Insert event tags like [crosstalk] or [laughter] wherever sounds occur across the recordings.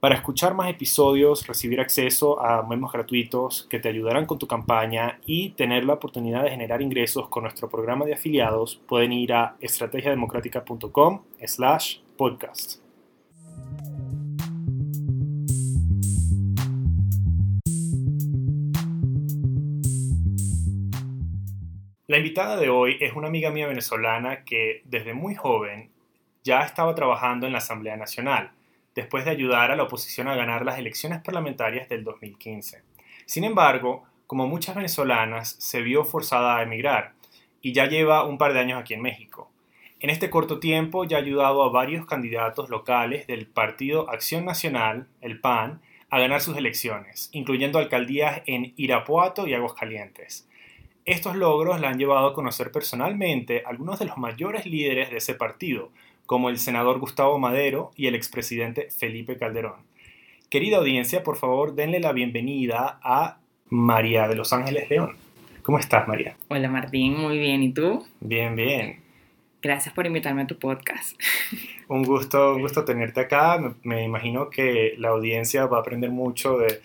Para escuchar más episodios, recibir acceso a memos gratuitos que te ayudarán con tu campaña y tener la oportunidad de generar ingresos con nuestro programa de afiliados, pueden ir a estrategiademocrática.com slash podcast. La invitada de hoy es una amiga mía venezolana que desde muy joven ya estaba trabajando en la Asamblea Nacional después de ayudar a la oposición a ganar las elecciones parlamentarias del 2015. Sin embargo, como muchas venezolanas, se vio forzada a emigrar y ya lleva un par de años aquí en México. En este corto tiempo ya ha ayudado a varios candidatos locales del Partido Acción Nacional, el PAN, a ganar sus elecciones, incluyendo alcaldías en Irapuato y Aguascalientes. Estos logros la han llevado a conocer personalmente a algunos de los mayores líderes de ese partido, como el senador Gustavo Madero y el expresidente Felipe Calderón. Querida audiencia, por favor, denle la bienvenida a María de Los Ángeles León. ¿Cómo estás, María? Hola, Martín, muy bien. ¿Y tú? Bien, bien. Gracias por invitarme a tu podcast. [laughs] Un gusto, un gusto tenerte acá. Me, imagino que la audiencia va a aprender mucho de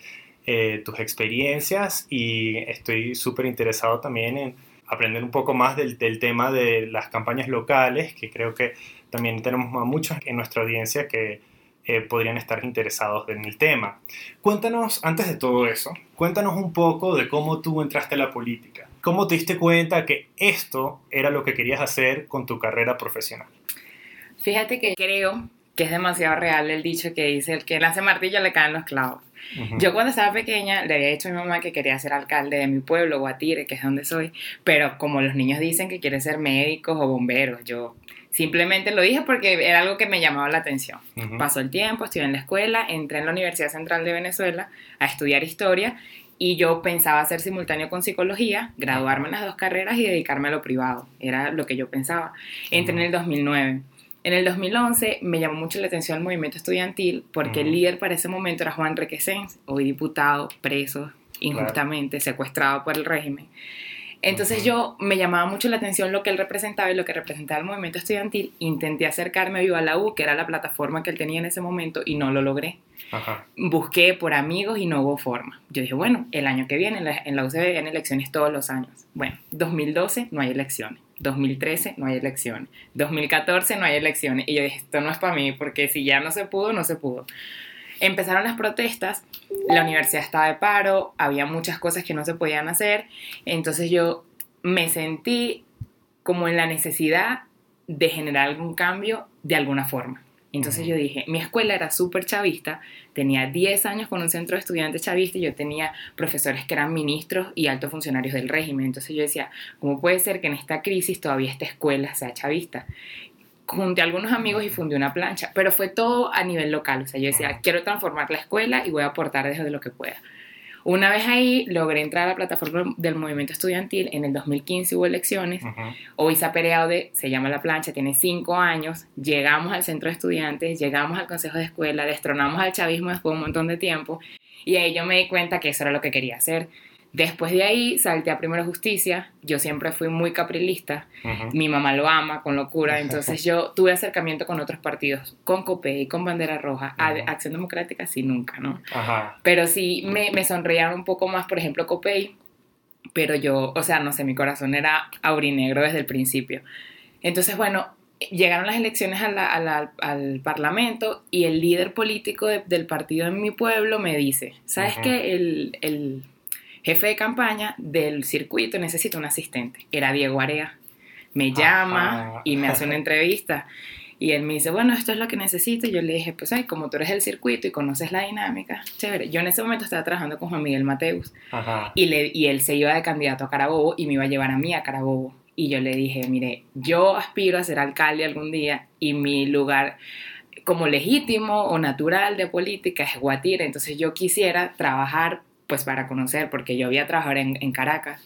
eh, tus experiencias y estoy súper interesado también en aprender un poco más del, del, tema de las campañas locales, que creo que también tenemos a muchos en nuestra audiencia que eh, podrían estar interesados en el tema. Cuéntanos, antes de todo eso, cuéntanos un poco de cómo tú entraste a la política. ¿Cómo te diste cuenta que esto era lo que querías hacer con tu carrera profesional? Fíjate que creo que es demasiado real el dicho que dice, el que hace martillo le caen los clavos. Yo cuando estaba pequeña le había dicho a mi mamá que quería ser alcalde de mi pueblo, Guatire, que es donde soy, pero como los niños dicen que quieren ser médicos o bomberos, yo Simplemente lo dije porque era algo que me llamaba la atención. Pasó el tiempo, estuve en la escuela, entré en la Universidad Central de Venezuela a estudiar historia y yo pensaba hacer simultáneo con psicología, graduarme en las dos carreras y dedicarme a lo privado. Era lo que yo pensaba. Entré en el 2009. En el 2011 me llamó mucho la atención el movimiento estudiantil porque el líder para ese momento era Juan Requesens, hoy diputado, preso injustamente, secuestrado por el régimen. Entonces yo me llamaba mucho la atención lo que él representaba y lo que representaba el movimiento estudiantil. Intenté acercarme a Viva la U, que era la plataforma que él tenía en ese momento, y no lo logré. Busqué por amigos y no hubo forma. Yo dije, bueno, el año que viene en la, en la UCB elecciones todos los años. Bueno, 2012 no hay elecciones. 2013 no hay elecciones. 2014 no hay elecciones. Y yo dije, esto no es para mí, porque si ya no se pudo, no se pudo. Empezaron las protestas, la universidad estaba de paro, había muchas cosas que no se podían hacer, entonces yo me sentí como en la necesidad de generar algún cambio de alguna forma. Entonces yo dije, mi escuela era súper chavista, tenía 10 años con un centro de estudiantes chavista y yo tenía profesores que eran ministros y altos funcionarios del régimen. Entonces yo decía, ¿cómo puede ser que en esta crisis todavía esta escuela sea chavista? Junté a algunos amigos y fundé una plancha, pero fue todo a nivel local. O sea, yo decía, quiero transformar la escuela y voy a aportar desde lo que pueda. Una vez ahí logré entrar a la plataforma del movimiento estudiantil. En el 2015 hubo elecciones. Hoy se ha de, se llama La Plancha, tiene cinco años. Llegamos al centro de estudiantes, llegamos al consejo de escuela, destronamos al chavismo después de un montón de tiempo. Y ahí yo me di cuenta que eso era lo que quería hacer. Después de ahí salté a Primera Justicia. Yo siempre fui muy caprilista. Mi mamá lo ama con locura. [laughs] Entonces yo tuve acercamiento con otros partidos, con COPEI, con Bandera Roja. Acción Democrática sí, nunca, ¿no? Pero sí me, me sonreían un poco más, por ejemplo, COPEI. Pero yo, o sea, no sé, mi corazón era aurinegro desde el principio. Entonces, bueno, llegaron las elecciones al Parlamento y el líder político del partido en mi pueblo me dice, ¿sabes qué? El, el jefe de campaña del circuito necesita un asistente. Era Diego Area. Me llama y me hace una [laughs] entrevista. Y él me dice, bueno, esto es lo que necesito. Y yo le dije, pues, ay, como tú eres del circuito y conoces la dinámica, chévere. Yo en ese momento estaba trabajando con Juan Miguel Mateus. Y, le, y él se iba de candidato a Carabobo y me iba a llevar a mí a Carabobo. Y yo le dije, mire, yo aspiro a ser alcalde algún día y mi lugar como legítimo o natural de política es Guatire. Entonces yo quisiera trabajar pues para conocer, porque yo había trabajado en, en Caracas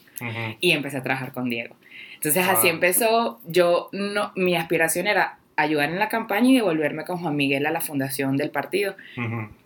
y empecé a trabajar con Diego. Entonces así empezó, yo no, mi aspiración era ayudar en la campaña y devolverme con Juan Miguel a la fundación del partido.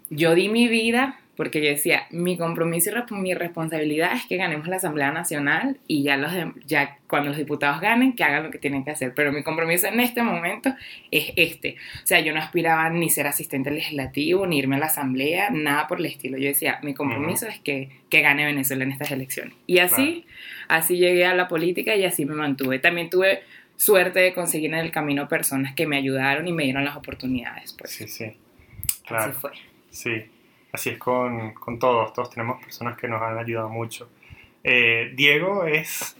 Yo di mi vida porque yo decía, mi compromiso y mi responsabilidad es que ganemos la Asamblea Nacional y ya, los ya cuando los diputados ganen, que hagan lo que tienen que hacer. Pero mi compromiso en este momento es este. O sea, yo no aspiraba ni ser asistente legislativo, ni irme a la Asamblea, nada por el estilo. Yo decía, mi compromiso es que, que, gane Venezuela en estas elecciones. Y así, así llegué a la política y así me mantuve. También tuve suerte de conseguir en el camino personas que me ayudaron y me dieron las oportunidades. Pues. Sí, sí. Claro. Así fue. Sí. Así es con, con, todos, todos tenemos personas que nos han ayudado mucho. Eh, Diego es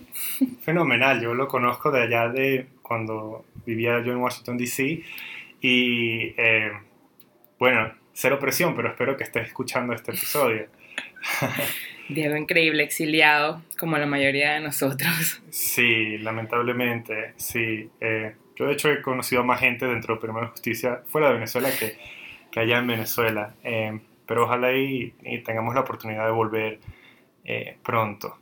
fenomenal, yo lo conozco de allá de cuando vivía yo en Washington, D.C. Y eh, bueno, cero presión, pero espero que estés escuchando este episodio. [laughs] Diego increíble, exiliado, como la mayoría de nosotros. Sí, lamentablemente, sí. Eh, yo de hecho he conocido a más gente dentro de Primera Justicia fuera de Venezuela que, que allá en Venezuela pero ojalá y, tengamos la oportunidad de volver eh, pronto.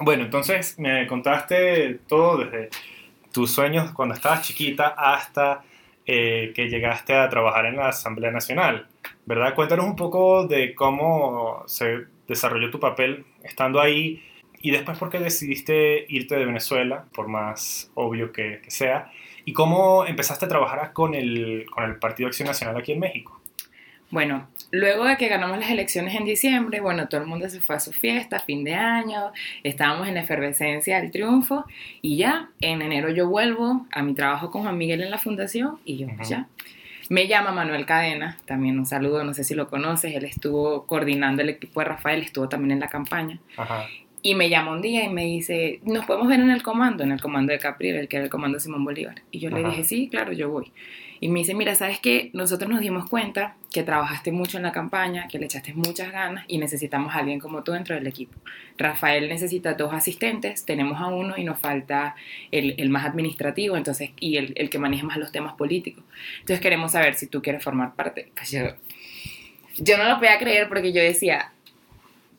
Bueno, entonces me contaste todo desde tus sueños cuando estabas chiquita hasta eh, que llegaste a trabajar en la Asamblea Nacional, ¿verdad? Cuéntanos un poco de cómo se desarrolló tu papel estando ahí y después por qué decidiste irte de Venezuela, por más obvio que, que sea, y cómo empezaste a trabajar con el, con el Partido Acción Nacional aquí en México. Bueno, luego de que ganamos las elecciones en diciembre, bueno, todo el mundo se fue a su fiesta, fin de año, estábamos en la efervescencia del triunfo y ya, en enero yo vuelvo a mi trabajo con Juan Miguel en la fundación y yo pues ya. Me llama Manuel Cadena, también un saludo, no sé si lo conoces, él estuvo coordinando el equipo de Rafael, estuvo también en la campaña. Y me llama un día y me dice, ¿nos podemos ver en el comando? En el comando de Capriel, el que era el comando Simón Bolívar. Y yo le dije, sí, claro, yo voy. Y me dice, mira, ¿sabes qué? Nosotros nos dimos cuenta que trabajaste mucho en la campaña, que le echaste muchas ganas y necesitamos a alguien como tú dentro del equipo. Rafael necesita dos asistentes, tenemos a uno y nos falta el, el más administrativo entonces, y el, el, que maneja más los temas políticos. Entonces queremos saber si tú quieres formar parte. Yo, yo no lo podía creer porque yo decía,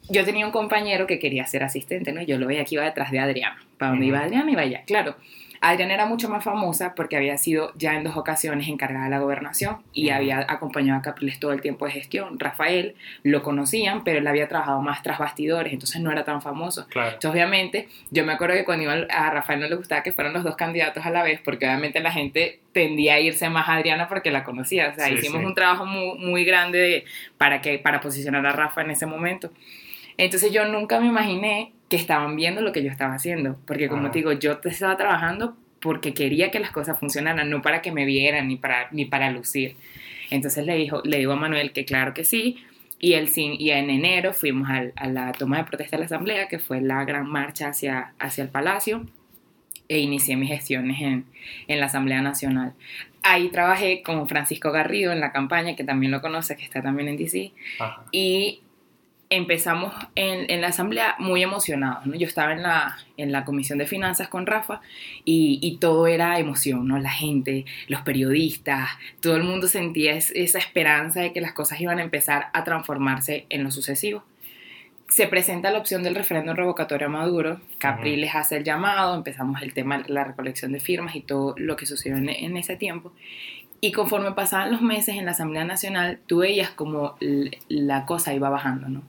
yo tenía un compañero que quería ser asistente, ¿no? Yo lo veía que iba detrás de Adriana. Para donde iba Adriana, iba allá. Claro, Adriana era mucho más famosa porque había sido ya en dos ocasiones encargada de la gobernación y había acompañado a Capriles todo el tiempo de gestión. Rafael lo conocían, pero él había trabajado más tras bastidores, entonces no era tan famoso. Entonces, obviamente, yo me acuerdo que cuando iba a Rafael no le gustaba que fueran los dos candidatos a la vez, porque obviamente la gente tendía a irse más a Adriana porque la conocía. O sea, hicimos un trabajo muy, muy grande para, que, para posicionar a Rafa en ese momento. Entonces yo nunca me imaginé que estaban viendo lo que yo estaba haciendo, porque como te digo, yo estaba trabajando porque quería que las cosas funcionaran, no para que me vieran ni para, ni para lucir. Entonces le, dijo, le digo a Manuel que claro que sí, y, el, y en enero fuimos a, la toma de protesta de la Asamblea, que fue la gran marcha hacia, hacia el Palacio, e inicié mis gestiones en, en la Asamblea Nacional. Ahí trabajé con Francisco Garrido en la campaña, que también lo conoce, que está también en DC, y empezamos en, la asamblea muy emocionados, ¿no? Yo estaba en la, en la comisión de finanzas con Rafa y, todo era emoción, ¿no? La gente, los periodistas, todo el mundo sentía esa esperanza de que las cosas iban a empezar a transformarse en lo sucesivo. Se presenta la opción del referéndum revocatorio a Maduro, Capriles hace el llamado, empezamos el tema de la recolección de firmas y todo lo que sucedió en, en ese tiempo. Y conforme pasaban los meses en la Asamblea Nacional, tú veías como la cosa iba bajando, ¿no?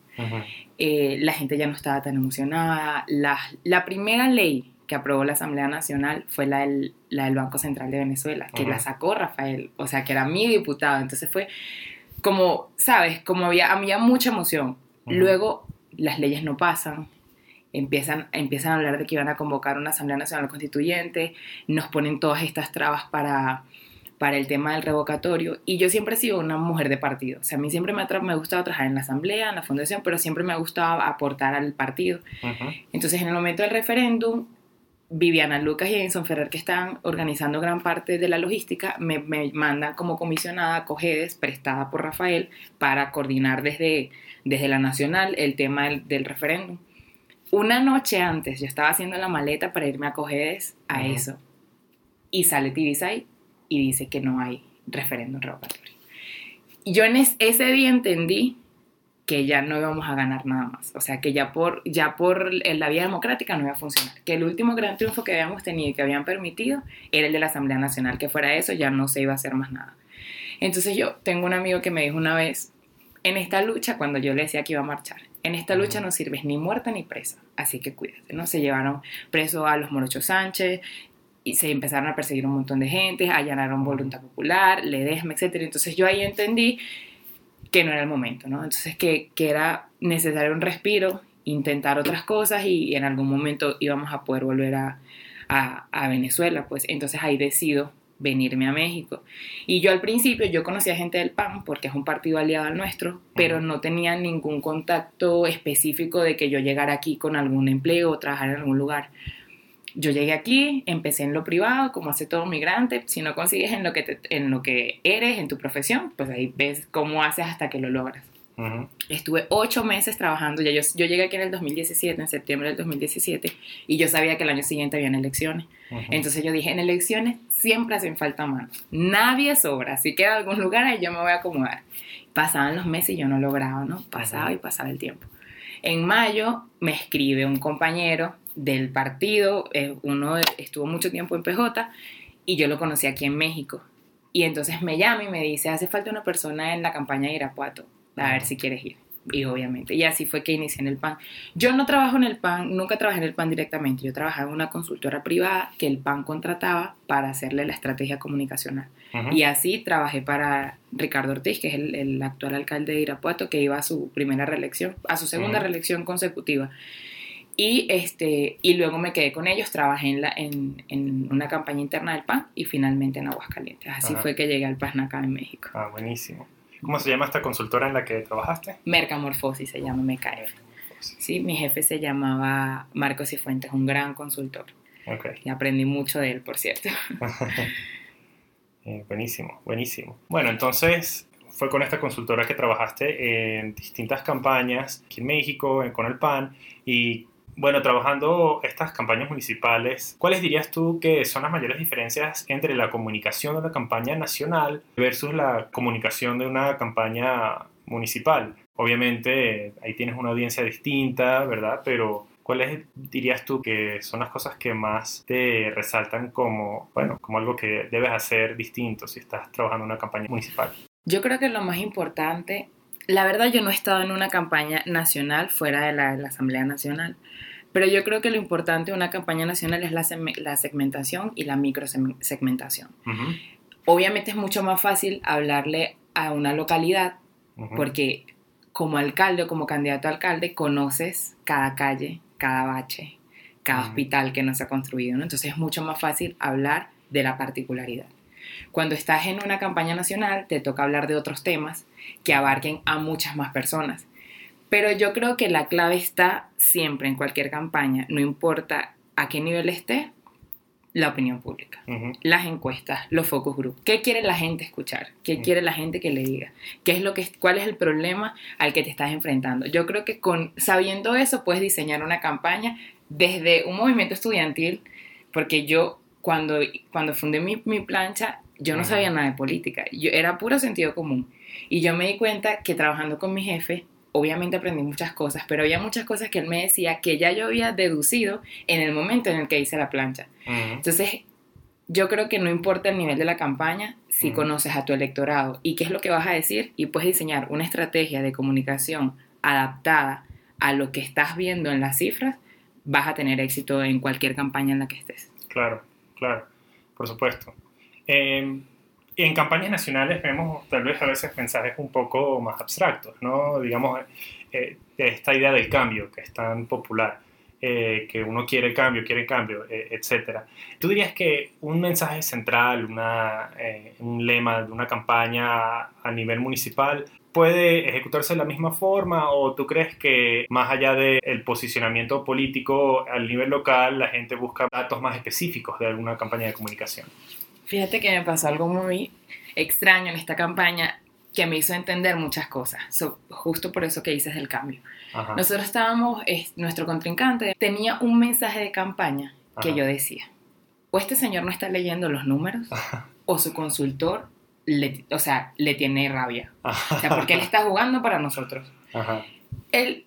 Eh, la gente ya no estaba tan emocionada. La, la, primera ley que aprobó la Asamblea Nacional fue la del, la del Banco Central de Venezuela, que la sacó Rafael, o sea, que era mi diputado. Entonces fue como, ¿sabes? Como había, había mucha emoción. Luego las leyes no pasan, empiezan, empiezan a hablar de que iban a convocar una Asamblea Nacional Constituyente, nos ponen todas estas trabas para para el tema del revocatorio y yo siempre he sido una mujer de partido, o sea, a mí siempre me ha, me gustado trabajar en la asamblea, en la fundación, pero siempre me ha gustado aportar al partido. Entonces, en el momento del referéndum, Viviana Lucas y Edison Ferrer, que están organizando gran parte de la logística, me, mandan como comisionada a Cogedes, prestada por Rafael, para coordinar desde, desde la nacional el tema del, referéndum. Una noche antes yo estaba haciendo la maleta para irme a Cogedes a eso. Y sale Tibisay y dice que no hay referéndum revocatorio. Yo en ese día entendí que ya no íbamos a ganar nada más. O sea, que ya por, ya por la vía democrática no iba a funcionar. Que el último gran triunfo que habíamos tenido y que habían permitido era el de la Asamblea Nacional, que fuera eso ya no se iba a hacer más nada. Entonces yo tengo un amigo que me dijo una vez, en esta lucha, cuando yo le decía que iba a marchar, en esta lucha no sirves ni muerta ni presa, así que cuídate, ¿no? Se llevaron preso a los Morochos Sánchez, y se empezaron a perseguir un montón de gente, allanaron Voluntad Popular, Ledesma, etc. Entonces yo ahí entendí que no era el momento, ¿no? Entonces que, que era necesario un respiro, intentar otras cosas y, en algún momento íbamos a poder volver a, a, a, Venezuela, pues entonces ahí decido venirme a México. Y yo al principio, yo conocía gente del PAN, porque es un partido aliado al nuestro, pero no tenía ningún contacto específico de que yo llegara aquí con algún empleo o trabajar en algún lugar yo llegué aquí, empecé en lo privado, como hace todo migrante. Si no consigues en lo que, en lo que eres, en tu profesión, pues ahí ves cómo haces hasta que lo logras. Estuve ocho meses trabajando, ya yo, yo, llegué aquí en el 2017, en septiembre del 2017, y yo sabía que el año siguiente habían elecciones. Entonces yo dije, en elecciones siempre hacen falta manos, nadie sobra, así que en algún lugar ahí yo me voy a acomodar. Pasaban los meses y yo no lograba, ¿no? Pasaba y pasaba el tiempo. En mayo me escribe un compañero del partido, eh, uno estuvo mucho tiempo en PJ y yo lo conocí aquí en México. Y entonces me llama y me dice, hace falta una persona en la campaña de Irapuato, a ver si quieres ir. Y obviamente, y así fue que inicié en el PAN. Yo no trabajo en el PAN, nunca trabajé en el PAN directamente, yo trabajaba en una consultora privada que el PAN contrataba para hacerle la estrategia comunicacional. Y así trabajé para Ricardo Ortiz, que es el, actual alcalde de Irapuato, que iba a su primera reelección, a su segunda reelección consecutiva. Y, este, y luego me quedé con ellos, trabajé en, la, en, en una campaña interna del PAN y finalmente en Aguascalientes. Así fue que llegué al PAN acá en México. Ah, buenísimo. ¿Cómo se llama esta consultora en la que trabajaste? Mercamorfosis se llama MKF. Sí, mi jefe se llamaba Marcos Cifuentes, un gran consultor. Okay. Y aprendí mucho de él, por cierto. [laughs] eh, buenísimo, buenísimo. Bueno, entonces fue con esta consultora que trabajaste en distintas campañas aquí en México, con el PAN, y bueno, trabajando estas campañas municipales, ¿cuáles dirías tú que son las mayores diferencias entre la comunicación de una campaña nacional versus la comunicación de una campaña municipal? Obviamente ahí tienes una audiencia distinta, ¿verdad? Pero ¿cuáles dirías tú que son las cosas que más te resaltan como, bueno, como algo que debes hacer distinto si estás trabajando en una campaña municipal? Yo creo que lo más importante la verdad yo no he estado en una campaña nacional fuera de la, Asamblea Nacional, pero yo creo que lo importante de una campaña nacional es la, segmentación y la microsegmentación. Obviamente es mucho más fácil hablarle a una localidad porque como alcalde o como candidato a alcalde conoces cada calle, cada bache, cada hospital que no se ha construido, entonces es mucho más fácil hablar de la particularidad. Cuando estás en una campaña nacional, te toca hablar de otros temas que abarquen a muchas más personas. Pero yo creo que la clave está siempre en cualquier campaña, no importa a qué nivel esté, la opinión pública, las encuestas, los focus group. ¿Qué quiere la gente escuchar? ¿Qué quiere la gente que le diga? ¿Qué es lo que cuál es el problema al que te estás enfrentando? Yo creo que con sabiendo eso puedes diseñar una campaña desde un movimiento estudiantil, porque yo cuando, cuando fundé mi, mi plancha, yo no sabía nada de política, yo, era puro sentido común. Y yo me di cuenta que trabajando con mi jefe, obviamente aprendí muchas cosas, pero había muchas cosas que él me decía que ya yo había deducido en el momento en el que hice la plancha. Entonces, yo creo que no importa el nivel de la campaña, si conoces a tu electorado y qué es lo que vas a decir y puedes diseñar una estrategia de comunicación adaptada a lo que estás viendo en las cifras, vas a tener éxito en cualquier campaña en la que estés. Claro claro, por supuesto. Em, en campañas nacionales vemos tal vez a veces mensajes un poco más abstractos, ¿no? Digamos, eh, esta idea del cambio que es tan popular, eh, que uno quiere cambio, quiere cambio, eh, etc. ¿Tú dirías que un mensaje central, una, un lema de una campaña a nivel municipal puede ejecutarse de la misma forma o tú crees que más allá del posicionamiento político al nivel local la gente busca datos más específicos de alguna campaña de comunicación? Fíjate que me pasó algo muy extraño en esta campaña que me hizo entender muchas cosas, justo por eso que dices del cambio. Nosotros estábamos, nuestro contrincante tenía un mensaje de campaña que yo decía, o este señor no está leyendo los números, o su consultor le, o sea, le tiene rabia. [laughs] O sea, porque él está jugando para nosotros.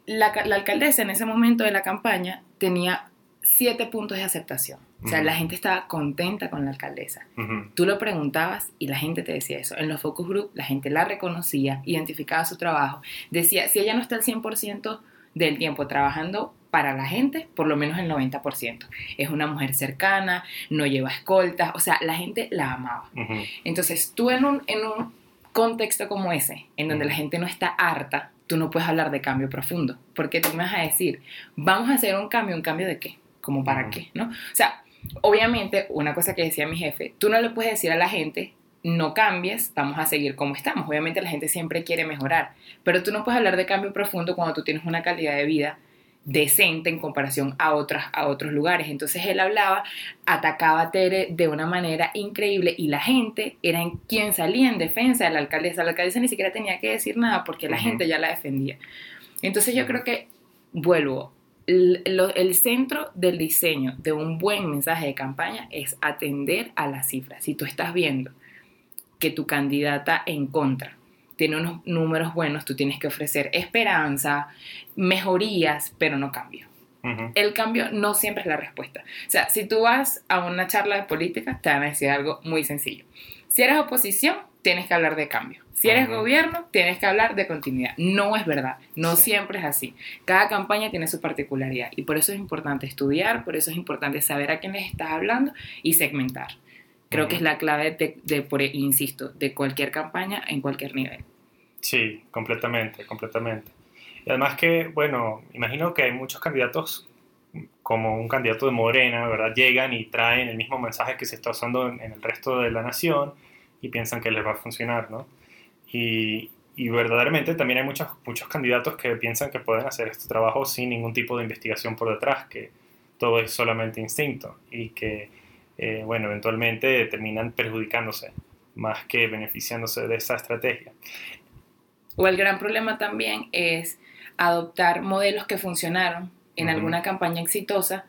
la, alcaldesa en ese momento de la campaña tenía siete puntos de aceptación. O sea, la gente estaba contenta con la alcaldesa. Tú lo preguntabas y la gente te decía eso. En los focus group la gente la reconocía, identificaba su trabajo. Decía, si ella no está al 100% del tiempo trabajando para la gente, por lo menos el 90%. Es una mujer cercana, no lleva escoltas, o sea, la gente la amaba. Entonces, tú en un, en un contexto como ese, en donde la gente no está harta, tú no puedes hablar de cambio profundo, porque tú me vas a decir, vamos a hacer un cambio, ¿un cambio de qué? ¿Como para qué? ¿No? O sea, obviamente, una cosa que decía mi jefe, tú no le puedes decir a la gente, no cambies, vamos a seguir como estamos. Obviamente la gente siempre quiere mejorar, pero tú no puedes hablar de cambio profundo cuando tú tienes una calidad de vida decente en comparación a, otras, a otros lugares. Entonces él hablaba, atacaba a Tere de una manera increíble y la gente era en quien salía en defensa de la alcaldesa. La alcaldesa ni siquiera tenía que decir nada porque la gente ya la defendía. Entonces yo creo que, vuelvo, el, el, centro del diseño de un buen mensaje de campaña es atender a las cifras. Si tú estás viendo que tu candidata en contra tiene unos números buenos, tú tienes que ofrecer esperanza, mejorías, pero no cambio. El cambio no siempre es la respuesta. O sea, si tú vas a una charla de política, te van a decir algo muy sencillo. Si eres oposición, tienes que hablar de cambio. Si eres gobierno, tienes que hablar de continuidad. No es verdad, no siempre es así. Cada campaña tiene su particularidad y por eso es importante estudiar, por eso es importante saber a quién les estás hablando y segmentar. Creo que es la clave de, por, insisto, de cualquier campaña en cualquier nivel. Sí, completamente, completamente. Y además que, bueno, imagino que hay muchos candidatos, como un candidato de Morena, ¿verdad? Llegan y traen el mismo mensaje que se está usando en, el resto de la nación y piensan que les va a funcionar, ¿no? Y, y verdaderamente también hay muchos, muchos candidatos que piensan que pueden hacer este trabajo sin ningún tipo de investigación por detrás, que todo es solamente instinto y que eh, bueno, eventualmente terminan perjudicándose más que beneficiándose de esa estrategia. O el gran problema también es adoptar modelos que funcionaron en alguna campaña exitosa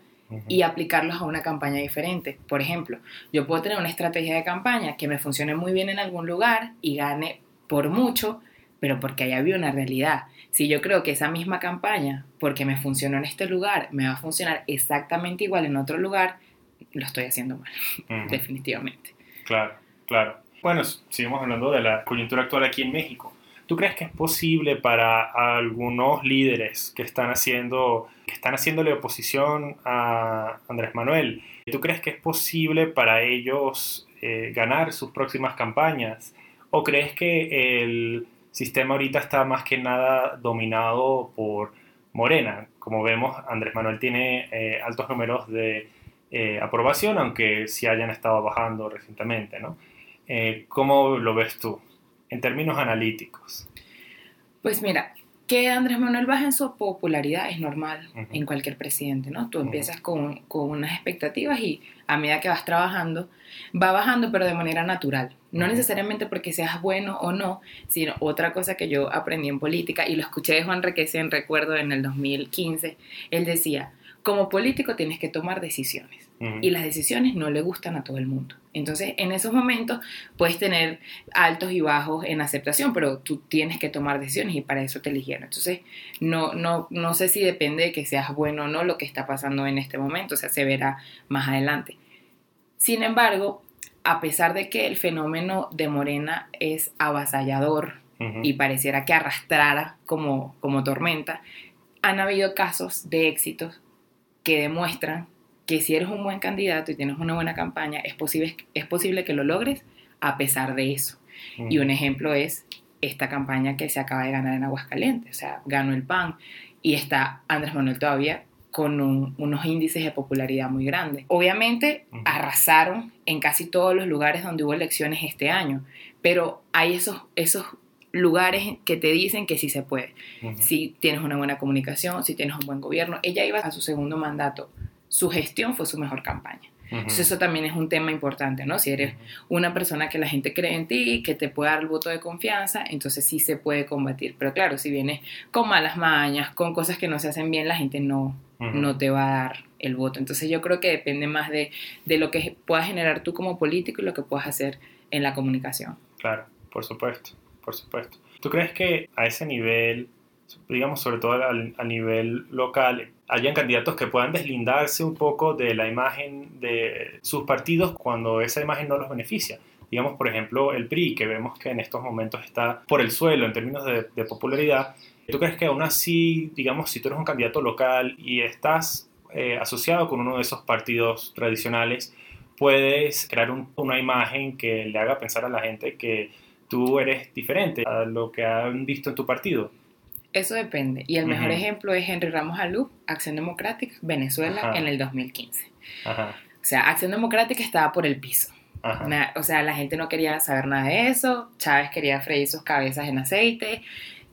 y aplicarlos a una campaña diferente. Por ejemplo, yo puedo tener una estrategia de campaña que me funcione muy bien en algún lugar y gane por mucho, pero porque ahí había una realidad. Si yo creo que esa misma campaña, porque me funcionó en este lugar, me va a funcionar exactamente igual en otro lugar, lo estoy haciendo mal, definitivamente. Claro, claro. Bueno, seguimos hablando de la coyuntura actual aquí en México. ¿Tú crees que es posible para algunos líderes que están haciendo que están haciéndole oposición a Andrés Manuel? ¿Tú crees que es posible para ellos eh, ganar sus próximas campañas? ¿O crees que el sistema ahorita está más que nada dominado por Morena? Como vemos, Andrés Manuel tiene eh, altos números de eh, aprobación, aunque sí hayan estado bajando recientemente, ¿no? Eh, ¿Cómo lo ves tú en términos analíticos? Pues mira, que Andrés Manuel baje en su popularidad es normal en cualquier presidente, ¿no? Tú empiezas con, con, unas expectativas y a medida que vas trabajando, va bajando, pero de manera natural. No necesariamente porque seas bueno o no, sino otra cosa que yo aprendí en política y lo escuché de Juan Requesén, recuerdo en el 2015, él decía, como político tienes que tomar decisiones y las decisiones no le gustan a todo el mundo. Entonces, en esos momentos puedes tener altos y bajos en aceptación, pero tú tienes que tomar decisiones y para eso te eligieron. Entonces, no, no, no sé si depende de que seas bueno o no lo que está pasando en este momento, o sea, se verá más adelante. Sin embargo, a pesar de que el fenómeno de Morena es avasallador y pareciera que arrastrara como, como tormenta, han habido casos de éxitos que demuestran que si eres un buen candidato y tienes una buena campaña, es posible, es posible que lo logres a pesar de eso. Y un ejemplo es esta campaña que se acaba de ganar en Aguascalientes, o sea, ganó el PAN y está Andrés Manuel todavía con unos índices de popularidad muy grandes. Obviamente arrasaron en casi todos los lugares donde hubo elecciones este año, pero hay esos, esos lugares que te dicen que sí se puede. Si tienes una buena comunicación, si tienes un buen gobierno. Ella iba a su segundo mandato. Su gestión fue su mejor campaña. Entonces eso también es un tema importante, ¿no? Si eres una persona que la gente cree en ti, que te puede dar el voto de confianza, entonces sí se puede combatir. Pero claro, si vienes con malas mañas, con cosas que no se hacen bien, la gente no, no te va a dar el voto. Entonces yo creo que depende más de, de lo que puedas generar tú como político y lo que puedas hacer en la comunicación. Claro, por supuesto por supuesto. ¿Tú crees que a ese nivel digamos, sobre todo a, nivel local, hayan candidatos que puedan deslindarse un poco de la imagen de sus partidos cuando esa imagen no los beneficia. Digamos, por ejemplo, el PRI, que vemos que en estos momentos está por el suelo en términos de, popularidad. ¿Tú crees que aún así, digamos, si tú eres un candidato local y estás eh, asociado con uno de esos partidos tradicionales, puedes crear una imagen que le haga pensar a la gente que tú eres diferente a lo que han visto en tu partido? Eso depende. Y el mejor ejemplo es Henry Ramos Alú, Acción Democrática, Venezuela, en el 2015. O sea, Acción Democrática estaba por el piso. o sea, la gente no quería saber nada de eso. Chávez quería freír sus cabezas en aceite.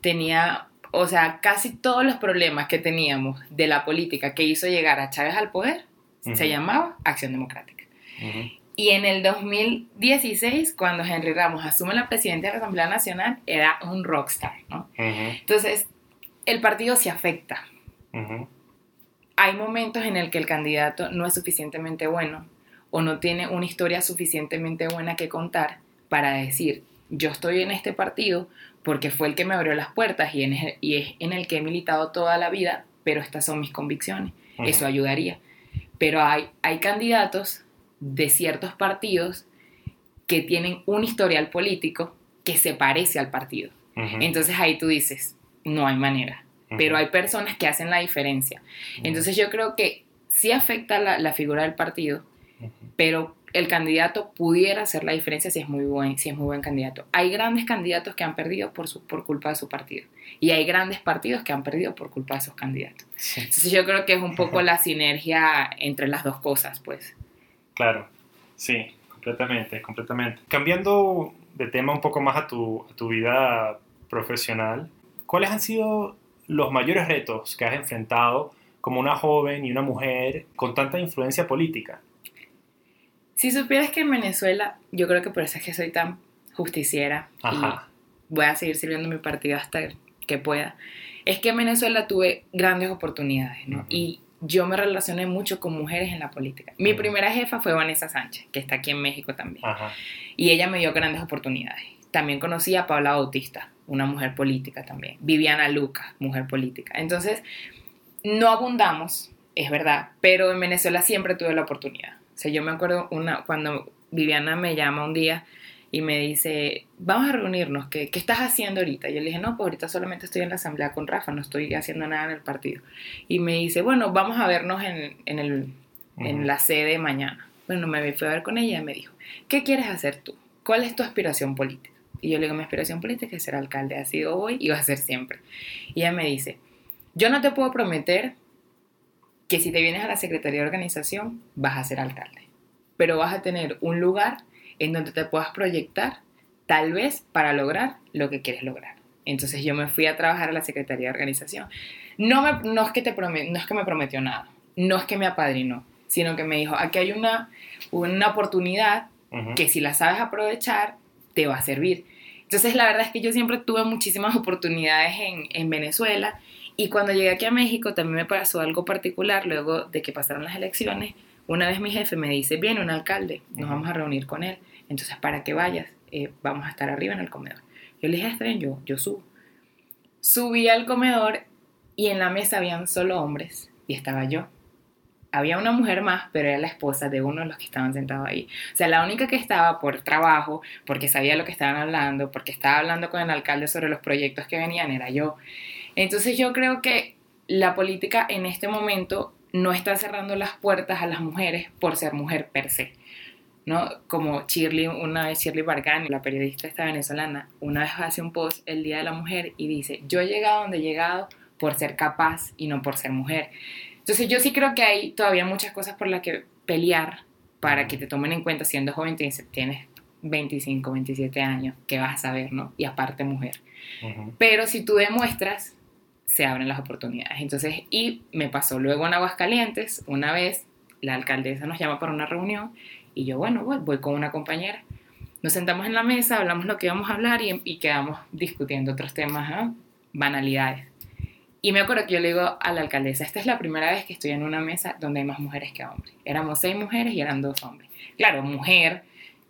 Tenía, o sea, casi todos los problemas que teníamos de la política que hizo llegar a Chávez al poder se llamaba Acción Democrática. Y en el 2016, cuando Henry Ramos asume la presidencia de la Asamblea Nacional, era un rockstar, ¿no? Entonces, el partido se afecta. Hay momentos en el que el candidato no es suficientemente bueno o no tiene una historia suficientemente buena que contar para decir, yo estoy en este partido porque fue el que me abrió las puertas y, es en el que he militado toda la vida, pero estas son mis convicciones. Eso ayudaría. Pero hay, hay candidatos de ciertos partidos que tienen un historial político que se parece al partido. Entonces ahí tú dices, no hay manera. Pero hay personas que hacen la diferencia. Entonces yo creo que sí afecta la, figura del partido, pero el candidato pudiera hacer la diferencia si es muy buen, si es muy buen candidato. Hay grandes candidatos que han perdido por, su, por culpa de su partido. Y hay grandes partidos que han perdido por culpa de sus candidatos. Entonces yo creo que es un poco la sinergia entre las dos cosas, pues. Claro, sí, completamente, completamente. Cambiando de tema un poco más a tu, a tu vida profesional, ¿cuáles han sido los mayores retos que has enfrentado como una joven y una mujer con tanta influencia política? Si supieras que en Venezuela, yo creo que por eso es que soy tan justiciera y voy a seguir sirviendo mi partido hasta que pueda, es que en Venezuela tuve grandes oportunidades, ¿no? Y yo me relacioné mucho con mujeres en la política. Mi primera jefa fue Vanessa Sánchez, que está aquí en México también. Y ella me dio grandes oportunidades. También conocí a Paula Bautista, una mujer política también. Viviana Luca, mujer política. Entonces, no abundamos, es verdad, pero en Venezuela siempre tuve la oportunidad. O sea, yo me acuerdo una, cuando Viviana me llama un día y me dice, vamos a reunirnos, ¿qué, ¿qué, estás haciendo ahorita? Yo le dije, no, pues ahorita solamente estoy en la asamblea con Rafa, no estoy haciendo nada en el partido. Y me dice, bueno, vamos a vernos en, en, el, en la sede mañana. Bueno, me fui a ver con ella y me dijo, ¿qué quieres hacer tú? ¿Cuál es tu aspiración política? Y yo le digo, mi aspiración política es ser alcalde, ha sido hoy y va a ser siempre. Y ella me dice, yo no te puedo prometer que si te vienes a la Secretaría de Organización vas a ser alcalde, pero vas a tener un lugar en donde te puedas proyectar, tal vez para lograr lo que quieres lograr. Entonces yo me fui a trabajar a la Secretaría de Organización. No, me, no, es, que te no es que me prometió nada, no es que me apadrinó, sino que me dijo, aquí hay una, una oportunidad que si la sabes aprovechar, te va a servir. Entonces, la verdad es que yo siempre tuve muchísimas [laughs] oportunidades en, en Venezuela y cuando llegué aquí a México también me pasó algo particular luego de que pasaron las elecciones. Una vez mi jefe me dice, viene un alcalde, nos vamos a reunir con él. Entonces, para que vayas, eh, vamos a estar arriba en el comedor. Yo le dije, está bien, yo, yo subo. Subí al comedor y en la mesa habían solo hombres y estaba yo había una mujer más, pero era la esposa de uno de los que estaban sentados ahí. O sea, la única que estaba por trabajo, porque sabía lo que estaban hablando, porque estaba hablando con el alcalde sobre los proyectos que venían, era yo. Entonces yo creo que la política en este momento no está cerrando las puertas a las mujeres por ser mujer per se. ¿no? Como Shirley, una vez Shirley Bargani, la periodista esta venezolana, una vez hace un post el Día de la Mujer y dice, yo he llegado donde he llegado por ser capaz y no por ser mujer. Entonces yo sí creo que hay todavía muchas cosas por las que pelear para que te tomen en cuenta siendo joven, tienes, 25, 27 años, que vas a saber, ¿no? Y aparte mujer. Pero si tú demuestras, se abren las oportunidades. Entonces, y me pasó luego en Aguascalientes, una vez la alcaldesa nos llama para una reunión y yo, bueno, voy, voy con una compañera. Nos sentamos en la mesa, hablamos lo que íbamos a hablar y, y quedamos discutiendo otros temas, banalidades. Y me acuerdo que yo le digo a la alcaldesa, esta es la primera vez que estoy en una mesa donde hay más mujeres que hombres. Éramos seis mujeres y eran dos hombres. Claro, mujer,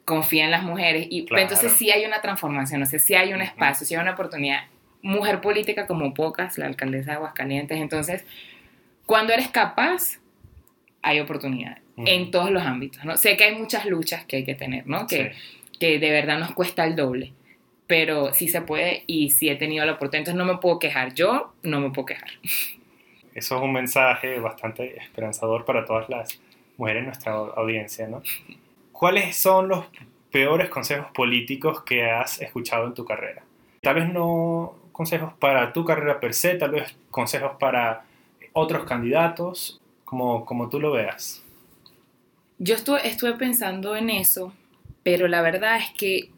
confía en las mujeres. Y entonces sí hay una transformación, o sea, sí hay un espacio, sí hay una oportunidad. Mujer política como pocas, la alcaldesa de Aguascalientes. Entonces, cuando eres capaz, hay oportunidad en todos los ámbitos, ¿no? Sé que hay muchas luchas que hay que tener, ¿no? Que, que de verdad nos cuesta el doble, pero sí se puede y sí he tenido la oportunidad, entonces no me puedo quejar, yo no me puedo quejar. Eso es un mensaje bastante esperanzador para todas las mujeres en nuestra audiencia, ¿no? ¿Cuáles son los peores consejos políticos que has escuchado en tu carrera? Tal vez no consejos para tu carrera per se, tal vez consejos para otros candidatos, como, como tú lo veas. Yo estuve, estuve pensando en eso, pero la verdad es que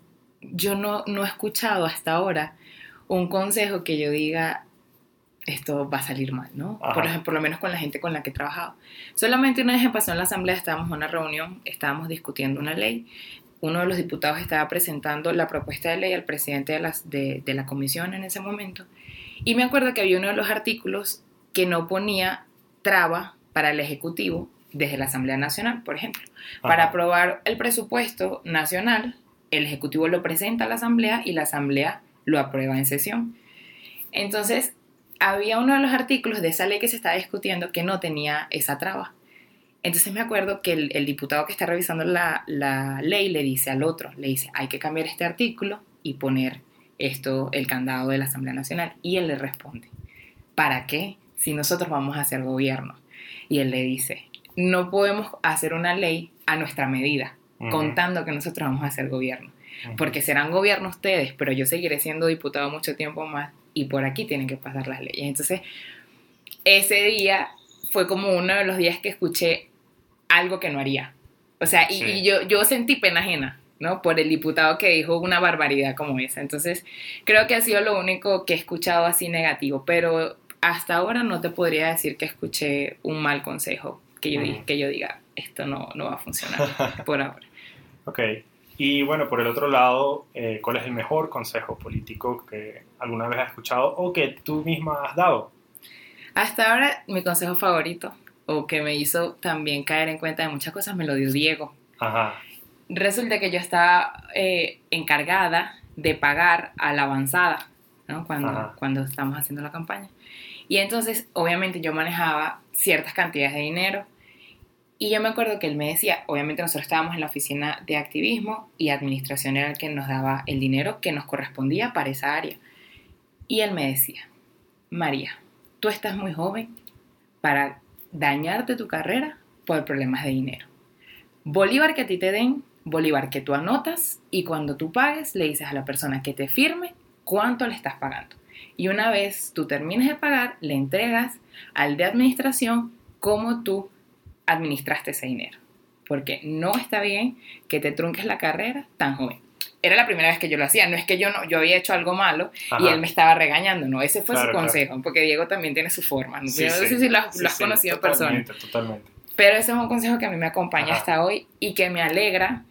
yo no, no he escuchado hasta ahora un consejo que yo diga, esto va a salir mal, ¿no? Por, por lo menos con la gente con la que he trabajado. Solamente una vez me pasó en la asamblea, estábamos en una reunión, estábamos discutiendo una ley, uno de los diputados estaba presentando la propuesta de ley al presidente de, las, de, de la comisión en ese momento, y me acuerdo que había uno de los artículos que no ponía traba para el Ejecutivo desde la Asamblea Nacional, por ejemplo. Para aprobar el presupuesto nacional, el Ejecutivo lo presenta a la Asamblea y la Asamblea lo aprueba en sesión. Entonces, había uno de los artículos de esa ley que se estaba discutiendo que no tenía esa traba. Entonces me acuerdo que el, diputado que está revisando la, la, ley le dice al otro, le dice, hay que cambiar este artículo y poner esto, el candado de la Asamblea Nacional. Y él le responde, ¿para qué? Si nosotros vamos a hacer gobierno. Y él le dice, no podemos hacer una ley a nuestra medida, contando que nosotros vamos a hacer gobierno. Porque serán gobierno ustedes, pero yo seguiré siendo diputado mucho tiempo más y por aquí tienen que pasar las leyes. Entonces, ese día fue como uno de los días que escuché algo que no haría. O sea, y, yo, yo sentí pena ajena, ¿no? Por el diputado que dijo una barbaridad como esa. Entonces, creo que ha sido lo único que he escuchado así negativo, pero hasta ahora no te podría decir que escuché un mal consejo, que yo, que yo diga, esto no, no va a funcionar [laughs] por ahora. Ok. Y bueno, por el otro lado, eh, ¿cuál es el mejor consejo político que alguna vez has escuchado o que tú misma has dado? Hasta ahora, mi consejo favorito, o que me hizo también caer en cuenta de muchas cosas, me lo dio Diego. Ajá. Resulta que yo estaba eh, encargada de pagar a la avanzada, ¿no? Cuando, cuando estamos haciendo la campaña. Y entonces, obviamente, yo manejaba ciertas cantidades de dinero y yo me acuerdo que él me decía, obviamente nosotros estábamos en la oficina de activismo y administración era el que nos daba el dinero que nos correspondía para esa área. Y él me decía, María, tú estás muy joven para dañarte tu carrera por problemas de dinero. Bolívar que a ti te den, Bolívar que tú anotas y cuando tú pagues le dices a la persona que te firme cuánto le estás pagando. Y una vez tú termines de pagar, le entregas al de administración cómo tú administraste ese dinero. Porque no está bien que te trunques la carrera tan joven. Era la primera vez que yo lo hacía, no es que yo no, yo había hecho algo malo y él me estaba regañando, no, ese fue su consejo, porque Diego también tiene su forma, no, sé si lo, has conocido en persona. Totalmente. Pero ese es un consejo que a mí me acompaña hasta hoy y que me alegra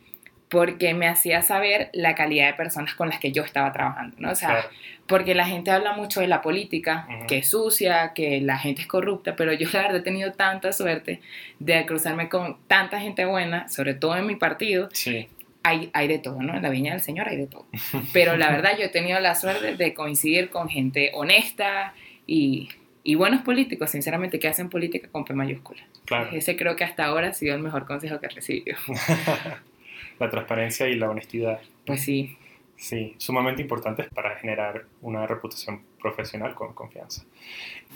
porque me hacía saber la calidad de personas con las que yo estaba trabajando, ¿no? O sea, porque la gente habla mucho de la política, que es sucia, que la gente es corrupta, pero yo la verdad he tenido tanta suerte de cruzarme con tanta gente buena, sobre todo en mi partido. Sí. Hay, hay de todo, ¿no? En la viña del Señor hay de todo. Pero la [laughs] verdad yo he tenido la suerte de coincidir con gente honesta y, y buenos políticos, sinceramente, que hacen política con P mayúscula. Claro. Ese creo que hasta ahora ha sido el mejor consejo que he recibido. [laughs] la transparencia y la honestidad. Pues sí. Sí, sumamente importantes para generar una reputación profesional con confianza.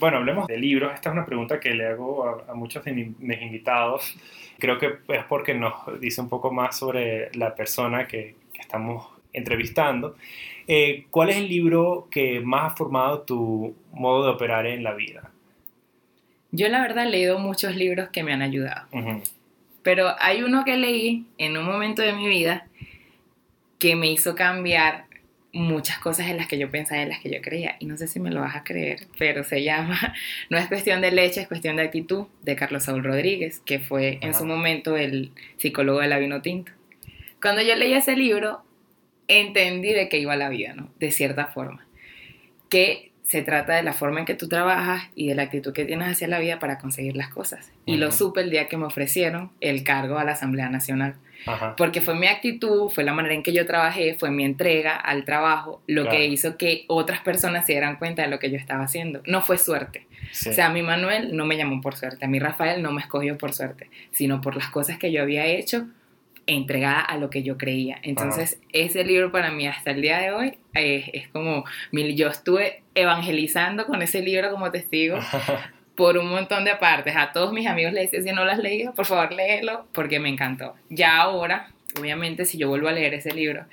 Bueno, hablemos de libros. Esta es una pregunta que le hago a, muchos de mis invitados. Creo que es porque nos dice un poco más sobre la persona que, estamos entrevistando. Eh, ¿Cuál es el libro que más ha formado tu modo de operar en la vida? Yo la verdad he leído muchos libros que me han ayudado. Pero hay uno que leí en un momento de mi vida que me hizo cambiar muchas cosas en las que yo pensaba en las que yo creía. Y no sé si me lo vas a creer, pero se llama [laughs] No es cuestión de leche, es cuestión de actitud, de Carlos Saúl Rodríguez, que fue en su momento el psicólogo de la vino tinto. Cuando yo leí ese libro, entendí de qué iba la vida, ¿no? De cierta forma. Que se trata de la forma en que tú trabajas y de la actitud que tienes hacia la vida para conseguir las cosas. Y lo supe el día que me ofrecieron el cargo a la Asamblea Nacional. Porque fue mi actitud, fue la manera en que yo trabajé, fue mi entrega al trabajo, lo que hizo que otras personas se dieran cuenta de lo que yo estaba haciendo. No fue suerte. O sea, a mí Manuel no me llamó por suerte, a mí Rafael no me escogió por suerte, sino por las cosas que yo había hecho entregada a lo que yo creía. Entonces, ese libro para mí hasta el día de hoy es, como, yo estuve evangelizando con ese libro como testigo [laughs] por un montón de partes. A todos mis amigos les decía, si no lo has leído, por favor léelo, porque me encantó. Ya ahora, obviamente, si yo vuelvo a leer ese libro,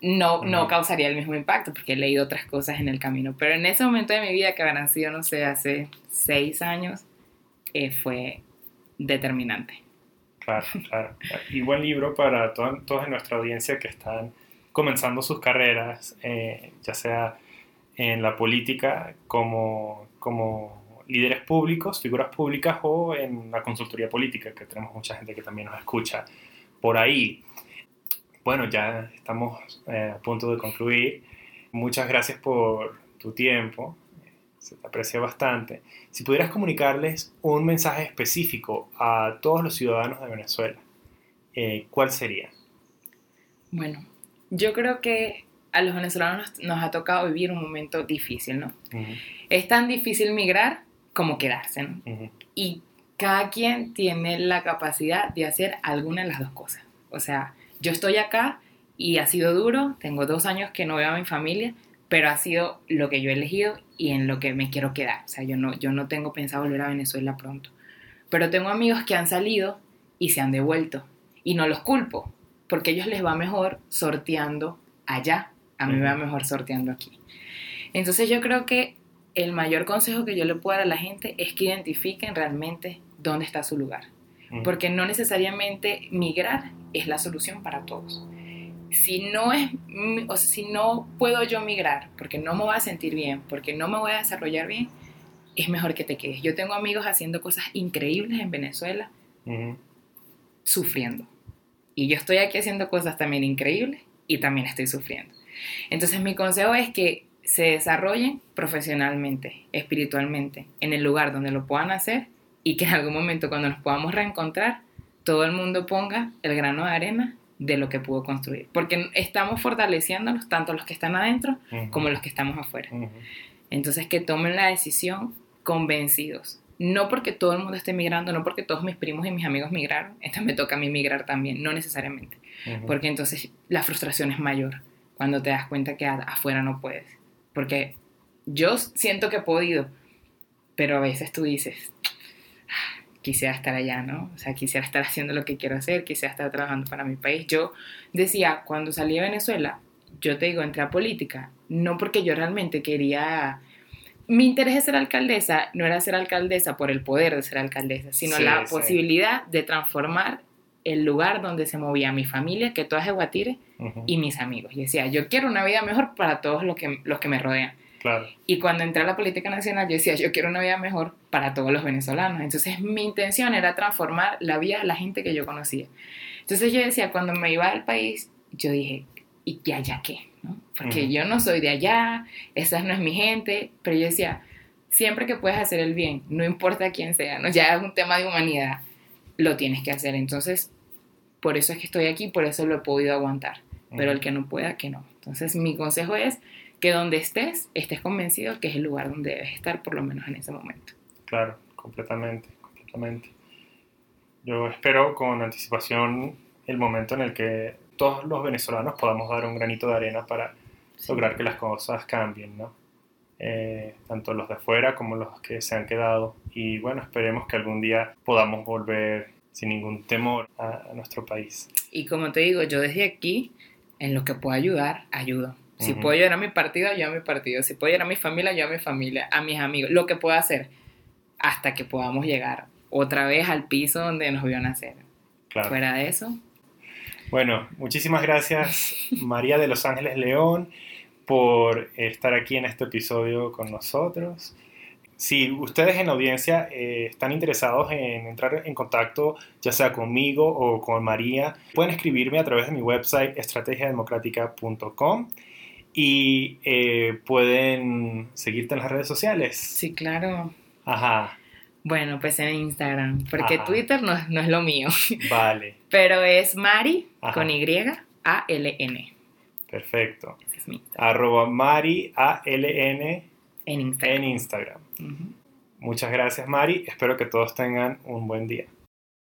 no, no causaría el mismo impacto, porque he leído otras cosas en el camino. Pero en ese momento de mi vida, que habrán sido, no sé, hace seis años, eh, fue determinante. Claro, claro. Y buen libro para todos en nuestra audiencia que están comenzando sus carreras, eh, ya sea en la política como, como líderes públicos, figuras públicas o en la consultoría política, que tenemos mucha gente que también nos escucha por ahí. Bueno, ya estamos eh, a punto de concluir. Muchas gracias por tu tiempo se te aprecia bastante. Si pudieras comunicarles un mensaje específico a todos los ciudadanos de Venezuela, eh, ¿cuál sería? Bueno, yo creo que a los venezolanos nos, ha tocado vivir un momento difícil, ¿no? Es tan difícil migrar como quedarse, ¿no? Y cada quien tiene la capacidad de hacer alguna de las dos cosas. O sea, yo estoy acá y ha sido duro, tengo dos años que no veo a mi familia, pero ha sido lo que yo he elegido y en lo que me quiero quedar. O sea, yo no, yo no tengo pensado volver a Venezuela pronto. Pero tengo amigos que han salido y se han devuelto. Y no los culpo, porque a ellos les va mejor sorteando allá. A mí me va mejor sorteando aquí. Entonces yo creo que el mayor consejo que yo le puedo dar a la gente es que identifiquen realmente dónde está su lugar. Porque no necesariamente migrar es la solución para todos si no es, o si no puedo yo migrar porque no me voy a sentir bien, porque no me voy a desarrollar bien, es mejor que te quedes. Yo tengo amigos haciendo cosas increíbles en Venezuela, sufriendo. Y yo estoy aquí haciendo cosas también increíbles y también estoy sufriendo. Entonces mi consejo es que se desarrollen profesionalmente, espiritualmente, en el lugar donde lo puedan hacer y que en algún momento cuando nos podamos reencontrar, todo el mundo ponga el grano de arena de lo que pudo construir. Porque estamos fortaleciéndonos, tanto los que están adentro como los que estamos afuera. Entonces, que tomen la decisión convencidos. No porque todo el mundo esté migrando, no porque todos mis primos y mis amigos migraron, esta me toca a mí migrar también, no necesariamente. Porque entonces la frustración es mayor cuando te das cuenta que afuera no puedes. Porque yo siento que he podido, pero a veces tú dices, quisiera estar allá, ¿no? O sea, quisiera estar haciendo lo que quiero hacer, quisiera estar trabajando para mi país. Yo decía, cuando salí de Venezuela, yo te digo, entré a política, no porque yo realmente quería... Mi interés de ser alcaldesa no era ser alcaldesa por el poder de ser alcaldesa, sino la posibilidad de transformar el lugar donde se movía mi familia, que todas es Guatire, y mis amigos. Y decía, yo quiero una vida mejor para todos los que, los que me rodean. Y cuando entré a la política nacional, yo decía, yo quiero una vida mejor para todos los venezolanos. Entonces, mi intención era transformar la vida de la gente que yo conocía. Entonces, yo decía, cuando me iba al país, yo dije, ¿y qué allá qué? ¿no? Porque yo no soy de allá, esa no es mi gente, pero yo decía, siempre que puedes hacer el bien, no importa quién sea, ¿no? ya es un tema de humanidad, lo tienes que hacer. Entonces, por eso es que estoy aquí, por eso lo he podido aguantar. Pero el que no pueda, que no. Entonces, mi consejo es que donde estés, estés convencido que es el lugar donde debes estar, por lo menos en ese momento. Claro, completamente, completamente. Yo espero con anticipación el momento en el que todos los venezolanos podamos dar un granito de arena para lograr que las cosas cambien, ¿no? Eh, tanto los de afuera como los que se han quedado. Y bueno, esperemos que algún día podamos volver sin ningún temor a, a nuestro país. Y como te digo, yo desde aquí, en lo que puedo ayudar, ayudo. Si puedo ayudar a mi partido, yo a mi partido. Si puedo ayudar a mi familia, yo a mi familia, a mis amigos. Lo que pueda hacer hasta que podamos llegar otra vez al piso donde nos vio nacer. Claro. Fuera de eso. Bueno, muchísimas gracias [laughs] María de Los Ángeles León por estar aquí en este episodio con nosotros. Si ustedes en la audiencia eh, están interesados en entrar en contacto, ya sea conmigo o con María, pueden escribirme a través de mi website estrategiademocrática.com Y eh, pueden seguirte en las redes sociales. Sí, claro. Ajá. Bueno, pues en Instagram, porque Ajá. Twitter no, no es lo mío. [laughs] Vale, Pero es Mari Ajá. con Y A L N. perfecto. Mi Arroba Mari ALN en Instagram. en Instagram. Muchas gracias, Mari. Espero que todos tengan un buen día.